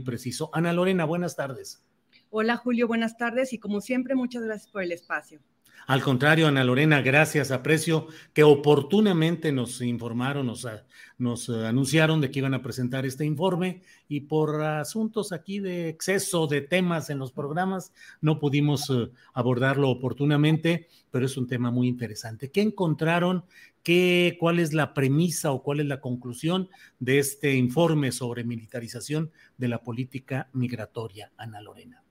Preciso. Ana Lorena, buenas tardes. Hola Julio, buenas tardes y como siempre muchas gracias por el espacio. Al contrario, Ana Lorena, gracias, aprecio que oportunamente nos informaron, nos, nos anunciaron de que iban a presentar este informe y por asuntos aquí de exceso de temas en los programas no pudimos eh, abordarlo oportunamente, pero es un tema muy interesante. ¿Qué encontraron? ¿Qué, ¿Cuál es la premisa o cuál es la conclusión de este informe sobre militarización de la política migratoria, Ana Lorena?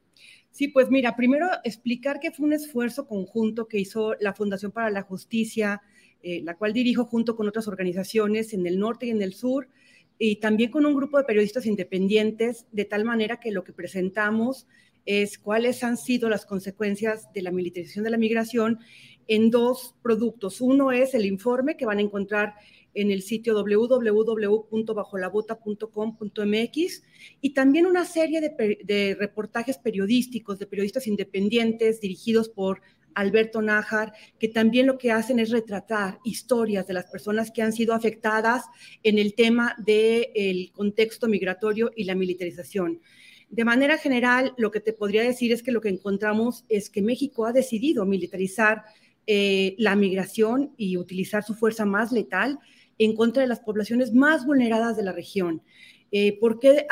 Sí, pues mira, primero explicar que fue un esfuerzo conjunto que hizo la Fundación para la Justicia, eh, la cual dirijo junto con otras organizaciones en el norte y en el sur, y también con un grupo de periodistas independientes, de tal manera que lo que presentamos es cuáles han sido las consecuencias de la militarización de la migración en dos productos. Uno es el informe que van a encontrar en el sitio www.bajolabota.com.mx y también una serie de, reportajes periodísticos de periodistas independientes dirigidos por Alberto Nájar, que también lo que hacen es retratar historias de las personas que han sido afectadas en el tema del contexto migratorio y la militarización. De manera general, lo que te podría decir es que lo que encontramos es que México ha decidido militarizar eh, la migración y utilizar su fuerza más letal en contra de las poblaciones más vulneradas de la región. Eh, ¿por, qué,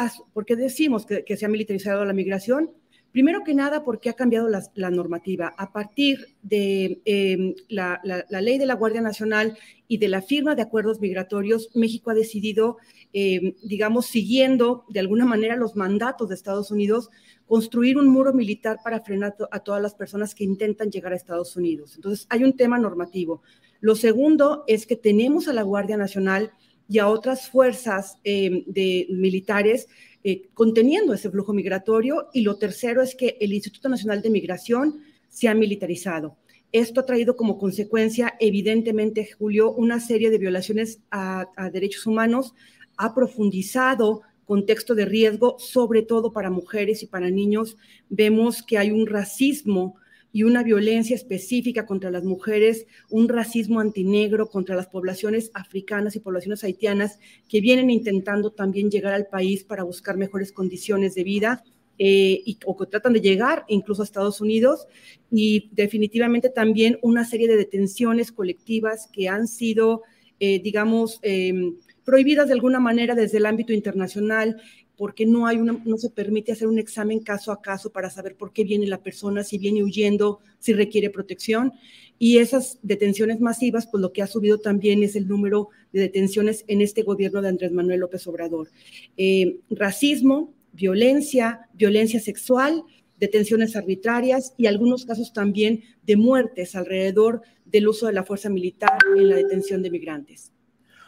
decimos que, se ha militarizado la migración? Primero que nada, porque ha cambiado la, normativa. A partir de em, la, ley de la Guardia Nacional y de la firma de acuerdos migratorios, México ha decidido, em, digamos, siguiendo de alguna manera los mandatos de Estados Unidos, construir un muro militar para frenar a todas las personas que intentan llegar a Estados Unidos. Entonces, hay un tema normativo. Lo segundo es que tenemos a la Guardia Nacional y a otras fuerzas em, de militares eh, conteniendo ese flujo migratorio. Y lo tercero es que el Instituto Nacional de Migración se ha militarizado. Esto ha traído como consecuencia, evidentemente, Julio, una serie de violaciones a, a derechos humanos, ha profundizado contexto de riesgo, sobre todo para mujeres y para niños. Vemos que hay un racismo y una violencia específica contra las mujeres, un racismo antinegro contra las poblaciones africanas y poblaciones haitianas que vienen intentando también llegar al país para buscar mejores condiciones de vida. Eh, y, o que tratan de llegar incluso a Estados Unidos y definitivamente también una serie de detenciones colectivas que han sido, eh, digamos, em, prohibidas de alguna manera desde el ámbito internacional porque no, hay una, no se permite hacer un examen caso a caso para saber por qué viene la persona, si viene huyendo, si requiere protección. Y esas detenciones masivas, pues lo que ha subido también es el número de detenciones en este gobierno de Andrés Manuel López Obrador. Eh, racismo, violencia, violencia sexual, detenciones arbitrarias y algunos casos también de muertes alrededor del uso de la fuerza militar en la detención de migrantes.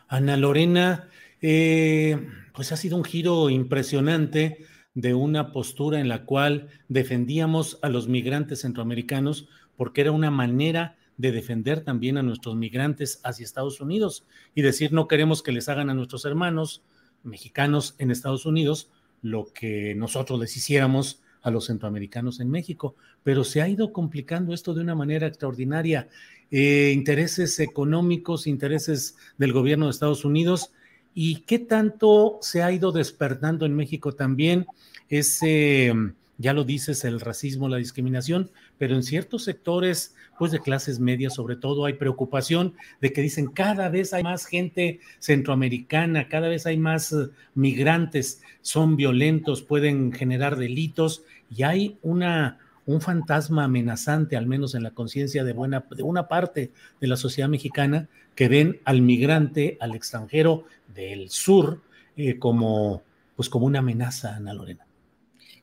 Ana Lorena, eh, pues ha sido un giro impresionante de una postura en la cual defendíamos a los migrantes centroamericanos porque era una manera de defender también a nuestros migrantes hacia Estados Unidos y decir no queremos que les hagan a nuestros hermanos mexicanos en Estados Unidos lo que nosotros les hiciéramos a los centroamericanos en México. Pero se ha ido complicando esto de una manera extraordinaria. Eh, intereses económicos, intereses del gobierno de Estados Unidos y qué tanto se ha ido despertando en México también ese ya lo dices, el racismo, la discriminación, pero en ciertos sectores, pues de clases medias sobre todo, hay preocupación de que dicen cada vez hay más gente centroamericana, cada vez hay más eh, migrantes, son violentos, pueden generar delitos y hay una un fantasma amenazante, al menos en la conciencia de, buena, de una parte de la sociedad mexicana, que ven al migrante, al extranjero del sur, eh, como, pues como una amenaza, Ana Lorena.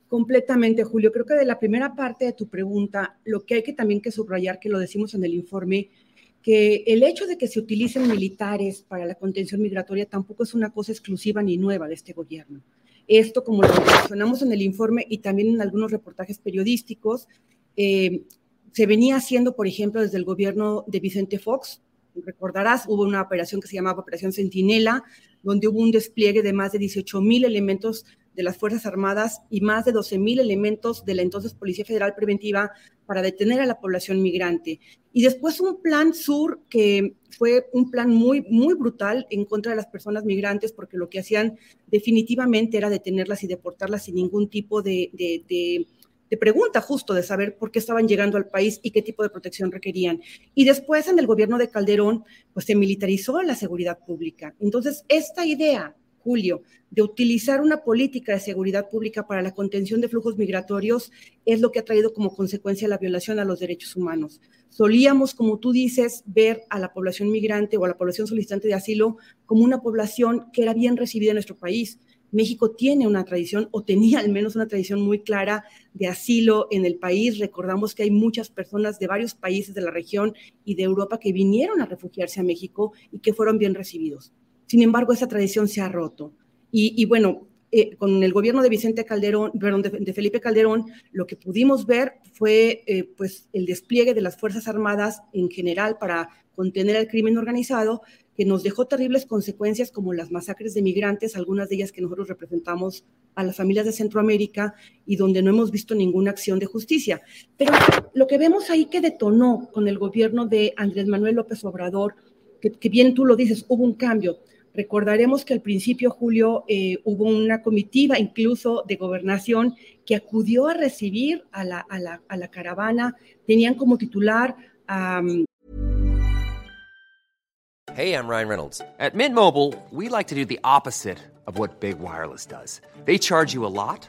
Completamente, Julio. Creo que de la primera parte de tu pregunta, lo que hay que también que subrayar, que lo decimos en el informe, que el hecho de que se utilicen militares para la contención migratoria tampoco es una cosa exclusiva ni nueva de este gobierno. Esto, como lo mencionamos en el informe y también en algunos reportajes periodísticos, eh, se venía haciendo, por ejemplo, desde el gobierno de Vicente Fox. Recordarás, hubo una operación que se llamaba Operación Centinela, donde hubo un despliegue de más de 18 mil elementos de las Fuerzas Armadas y más de 12 mil elementos de la entonces Policía Federal Preventiva para detener a la población migrante. Y después un plan sur que fue un plan muy, muy brutal en contra de las personas migrantes porque lo que hacían definitivamente era detenerlas y deportarlas sin ningún tipo de, de, de pregunta justo de saber por qué estaban llegando al país y qué tipo de protección requerían. Y después en el gobierno de Calderón, pues se militarizó la seguridad pública. Entonces, esta idea, Julio, de utilizar una política de seguridad pública para la contención de flujos migratorios es lo que ha traído como consecuencia la violación a los derechos humanos. Solíamos, como tú dices, ver a la población migrante o a la población solicitante de asilo como una población que era bien recibida en nuestro país México tiene una tradición, o tenía al menos una tradición muy clara de asilo en el país. Recordamos que hay muchas personas de varios países de la región y de Europa que vinieron a refugiarse a México y que fueron bien recibidos. Sin embargo, esa tradición se ha roto. Y, bueno, eh, con el gobierno de Vicente Calderón, perdón, de, Felipe Calderón, lo que pudimos ver fue eh, pues el despliegue de las Fuerzas Armadas en general para contener el crimen organizado, que nos dejó terribles consecuencias como las masacres de migrantes, algunas de ellas que nosotros representamos a las familias de Centroamérica y donde no hemos visto ninguna acción de justicia. Pero lo que vemos ahí que detonó con el gobierno de Andrés Manuel López Obrador, que, bien tú lo dices, hubo un cambio. Recordaremos que al principio, Julio, eh, hubo una comitiva incluso de gobernación que acudió a recibir a la, a la, a la caravana. Tenían como titular a Hey, I'm Ryan Reynolds. At Mint Mobile, we like to do the opposite of what Big Wireless does. They charge you a lot,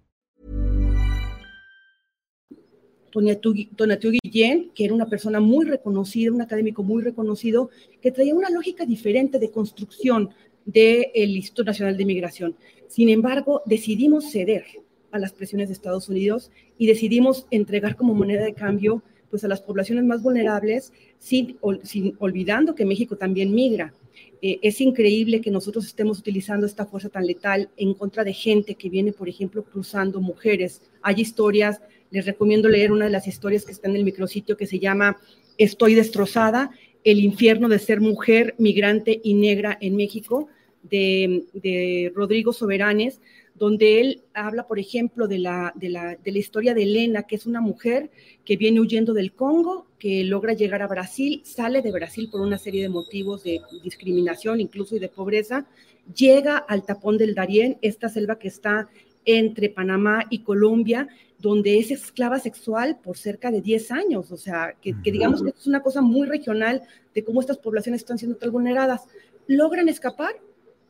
Tonatiuh Guillén, que era una persona muy reconocida, un académico muy reconocido, que traía una lógica diferente de construcción del Instituto Nacional de Migración. Sin embargo, decidimos ceder a las presiones de Estados Unidos y decidimos entregar como moneda de cambio pues a las poblaciones más vulnerables, sin, sin olvidando que México también migra. Eh, es increíble que nosotros estemos utilizando esta fuerza tan letal en contra de gente que viene, por ejemplo, cruzando mujeres. Hay historias, les recomiendo leer una de las historias que está en el micrositio que se llama Estoy destrozada, el infierno de ser mujer, migrante y negra en México, de, Rodrigo Soberanes, donde él habla, por ejemplo, de la, de, la, de la historia de Elena, que es una mujer que viene huyendo del Congo, que logra llegar a Brasil, sale de Brasil por una serie de motivos de discriminación incluso y de pobreza, llega al tapón del Darién, esta selva que está entre Panamá y Colombia, donde es esclava sexual por cerca de 10 años, o sea, que, que digamos que es una cosa muy regional de cómo estas poblaciones están siendo tan vulneradas. Logran escapar,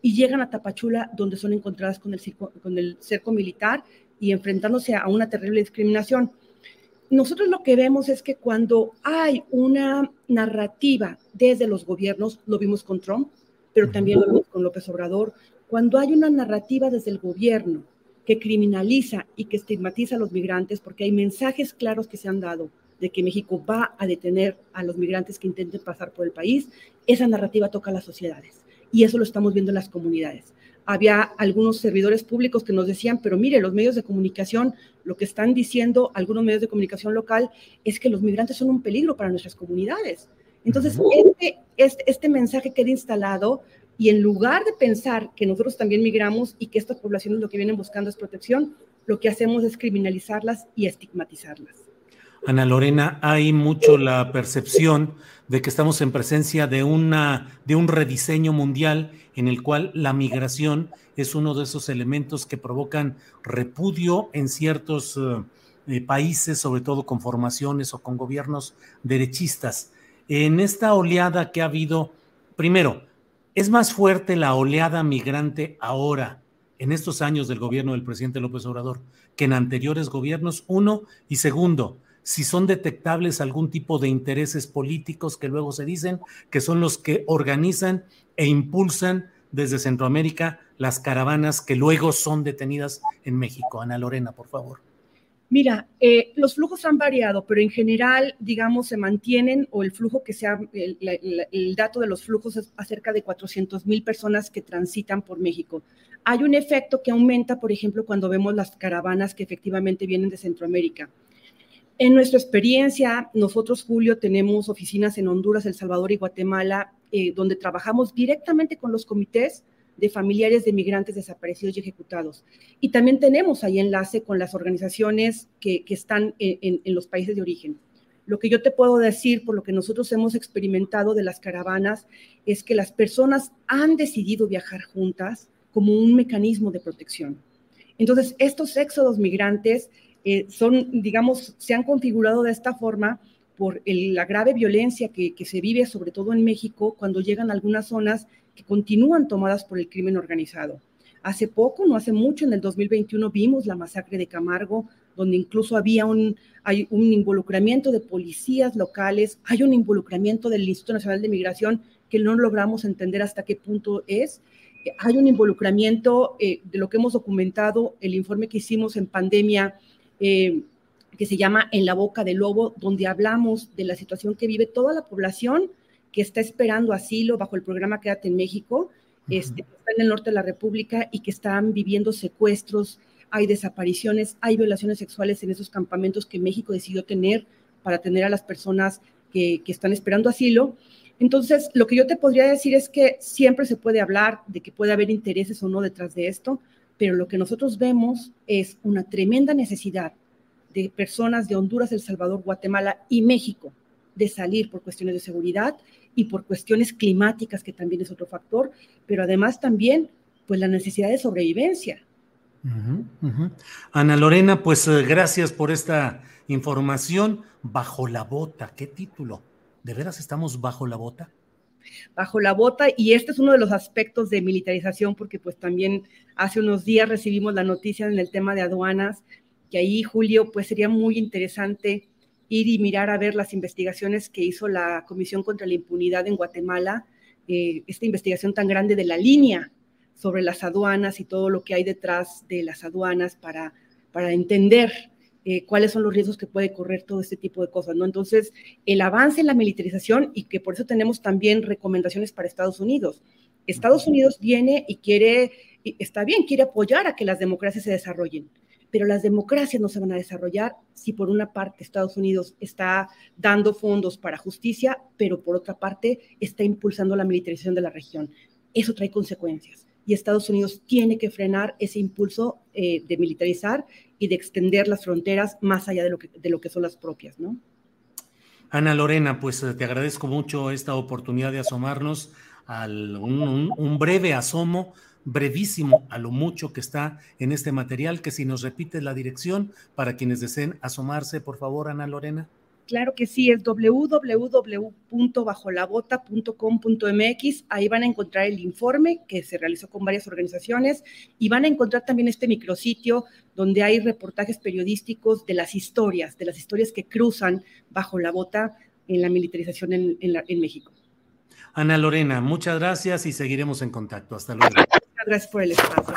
y llegan a Tapachula, donde son encontradas con el, con el cerco militar y enfrentándose a una terrible discriminación. nosotros lo que vemos es que cuando hay una narrativa desde los gobiernos, lo vimos con Trump, pero también lo vimos con López Obrador, cuando hay una narrativa desde el gobierno que criminaliza y que estigmatiza a los migrantes, porque hay mensajes claros que se han dado de que México va a detener a los migrantes que intenten pasar por el país, esa narrativa toca a las sociedades. Y eso lo estamos viendo en las comunidades. Había algunos servidores públicos que nos decían, pero mire, los medios de comunicación, lo que están diciendo algunos medios de comunicación local es que los migrantes son un peligro para nuestras comunidades. Entonces, este, este, este mensaje queda instalado y en lugar de pensar que nosotros también migramos y que estas poblaciones lo que vienen buscando es protección, lo que hacemos es criminalizarlas y estigmatizarlas. Ana Lorena, hay mucho la percepción de que estamos en presencia de, una, de un rediseño mundial en el cual la migración es uno de esos elementos que provocan repudio en ciertos eh, países, sobre todo con formaciones o con gobiernos derechistas. En esta oleada que ha habido, primero, ¿es más fuerte la oleada migrante ahora, en estos años del gobierno del presidente López Obrador, que en anteriores gobiernos? Uno, y segundo, si son detectables algún tipo de intereses políticos que luego se dicen que son los que organizan e impulsan desde Centroamérica las caravanas que luego son detenidas en México. Ana Lorena, por favor. Mira, eh, los flujos han variado, pero en general, digamos, se mantienen o el flujo que sea, el, dato de los flujos es acerca de 400 mil personas que transitan por México. Hay un efecto que aumenta, por ejemplo, cuando vemos las caravanas que efectivamente vienen de Centroamérica. En nuestra experiencia, nosotros, Julio, tenemos oficinas en Honduras, El Salvador y Guatemala, eh, donde trabajamos directamente con los comités de familiares de migrantes desaparecidos y ejecutados. Y también tenemos ahí enlace con las organizaciones que, están en, en, los países de origen. Lo que yo te puedo decir, por lo que nosotros hemos experimentado de las caravanas, es que las personas han decidido viajar juntas como un mecanismo de protección. Entonces, estos éxodos migrantes eh, son, digamos, se han configurado de esta forma por la grave violencia que, se vive, sobre todo en México, cuando llegan a algunas zonas que continúan tomadas por el crimen organizado. Hace poco, no hace mucho, en el 2021 vimos la masacre de Camargo, donde incluso había un, hay un involucramiento de policías locales, hay un involucramiento del Instituto Nacional de Migración que no logramos entender hasta qué punto es. Hay un involucramiento eh, de lo que hemos documentado, el informe que hicimos en pandemia eh, que se llama En la boca del lobo, donde hablamos de la situación que vive toda la población que está esperando asilo bajo el programa Quédate en México, este, que está en el norte de la República y que están viviendo secuestros, hay desapariciones, hay violaciones sexuales en esos campamentos que México decidió tener para tener a las personas que, que están esperando asilo. Entonces, lo que yo te podría decir es que siempre se puede hablar de que puede haber intereses o no detrás de esto, pero lo que nosotros vemos es una tremenda necesidad de personas de Honduras, El Salvador, Guatemala y México de salir por cuestiones de seguridad y por cuestiones climáticas, que también es otro factor, pero además también pues la necesidad de sobrevivencia. Ana Lorena, pues eh, gracias por esta información. Bajo la bota, ¿qué título? ¿De veras estamos bajo la bota? bajo la bota y este es uno de los aspectos de militarización porque pues también hace unos días recibimos la noticia en el tema de aduanas que ahí Julio pues sería muy interesante ir y mirar a ver las investigaciones que hizo la Comisión contra la Impunidad en Guatemala, eh, esta investigación tan grande de la línea sobre las aduanas y todo lo que hay detrás de las aduanas para, para entender eh, cuáles son los riesgos que puede correr todo este tipo de cosas, ¿no? Entonces, el avance en la militarización y que por eso tenemos también recomendaciones para Estados Unidos. Estados Unidos viene y quiere, está bien, quiere apoyar a que las democracias se desarrollen, pero las democracias no se van a desarrollar si por una parte Estados Unidos está dando fondos para justicia, pero por otra parte está impulsando la militarización de la región. Eso trae consecuencias y Estados Unidos tiene que frenar ese impulso eh, de militarizar y de extender las fronteras más allá de lo que, de lo que son las propias, ¿no? Ana Lorena, pues eh, te agradezco mucho esta oportunidad de asomarnos a un, un, breve asomo, brevísimo a lo mucho que está en este material, que si nos repite la dirección para quienes deseen asomarse, por favor, Ana Lorena. Claro que sí, es www.bajolabota.com.mx. Ahí van a encontrar el informe que se realizó con varias organizaciones y van a encontrar también este micrositio donde hay reportajes periodísticos de las historias, de las historias que cruzan bajo la bota en la militarización en, en México. Ana Lorena, muchas gracias y seguiremos en contacto. Hasta luego. Gracias por el espacio.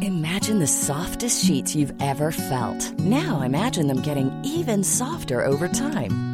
Imagine the softest sheets you've ever felt. Now imagine them getting even softer over time.